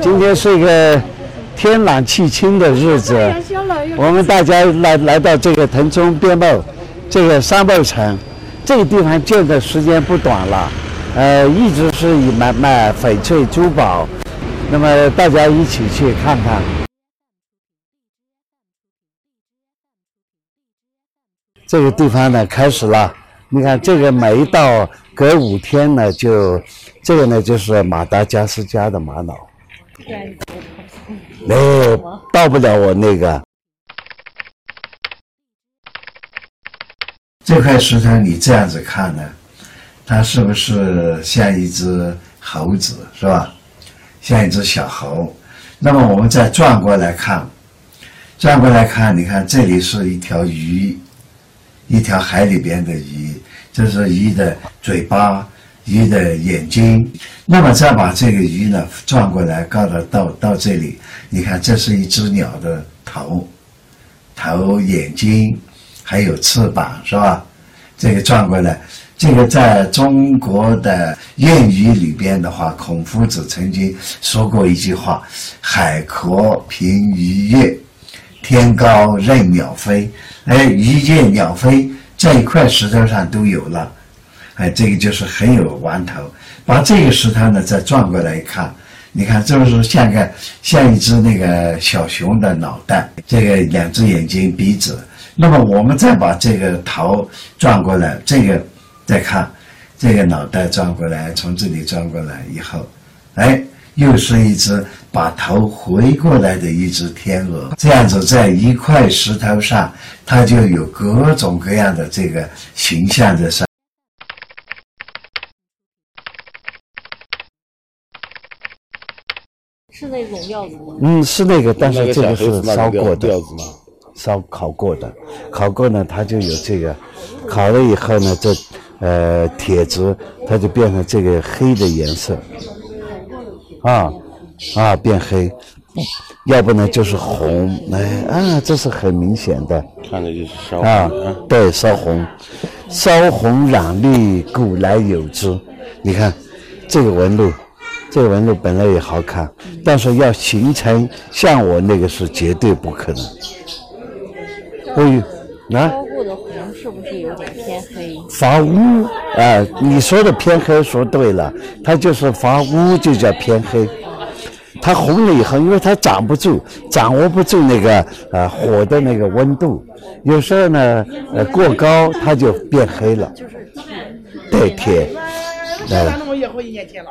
今天是一个天朗气清的日子，我们大家来来到这个腾冲边贸这个商贸城，这个地方建的时间不短了，呃，一直是以卖卖翡翠珠宝，那么大家一起去看看。这个地方呢开始了，你看这个每一道隔五天呢就，这个呢就是马达加斯加的玛瑙。哎，到不了我那个。这块石头你这样子看呢，它是不是像一只猴子，是吧？像一只小猴。那么我们再转过来看，转过来看，你看这里是一条鱼，一条海里边的鱼，这是鱼的嘴巴。鱼的眼睛，那么再把这个鱼呢转过来，告到到到这里，你看，这是一只鸟的头，头、眼睛，还有翅膀，是吧？这个转过来，这个在中国的谚语里边的话，孔夫子曾经说过一句话：“海阔凭鱼跃，天高任鸟飞。”哎，鱼跃鸟飞这一块石头上都有了。哎，这个就是很有玩头。把这个石头呢再转过来一看，你看，这不是像个像一只那个小熊的脑袋，这个两只眼睛、鼻子。那么我们再把这个头转过来，这个再看，这个脑袋转过来，从这里转过来以后，哎，又是一只把头回过来的一只天鹅。这样子在一块石头上，它就有各种各样的这个形象在上。是那种料子吗？嗯，是那个，但是这个是烧过的，烧烤过的，烤过呢，它就有这个，烤了以后呢，这呃铁质它就变成这个黑的颜色，啊啊变黑，要不呢就是红，哎啊，这是很明显的，看着就是烧啊，对，烧红，烧红染绿，古来有之，你看这个纹路。这个纹路本来也好看，但是要形成像我那个是绝对不可能。哦，那烧过的红是不是有点偏黑？发乌啊！你说的偏黑说对了，它就是发乌就叫偏黑。它红了以后，因为它掌不住，掌握不住那个呃火的那个温度，有时候呢呃过高它就变黑了。就是对铁。那我也好几年前了。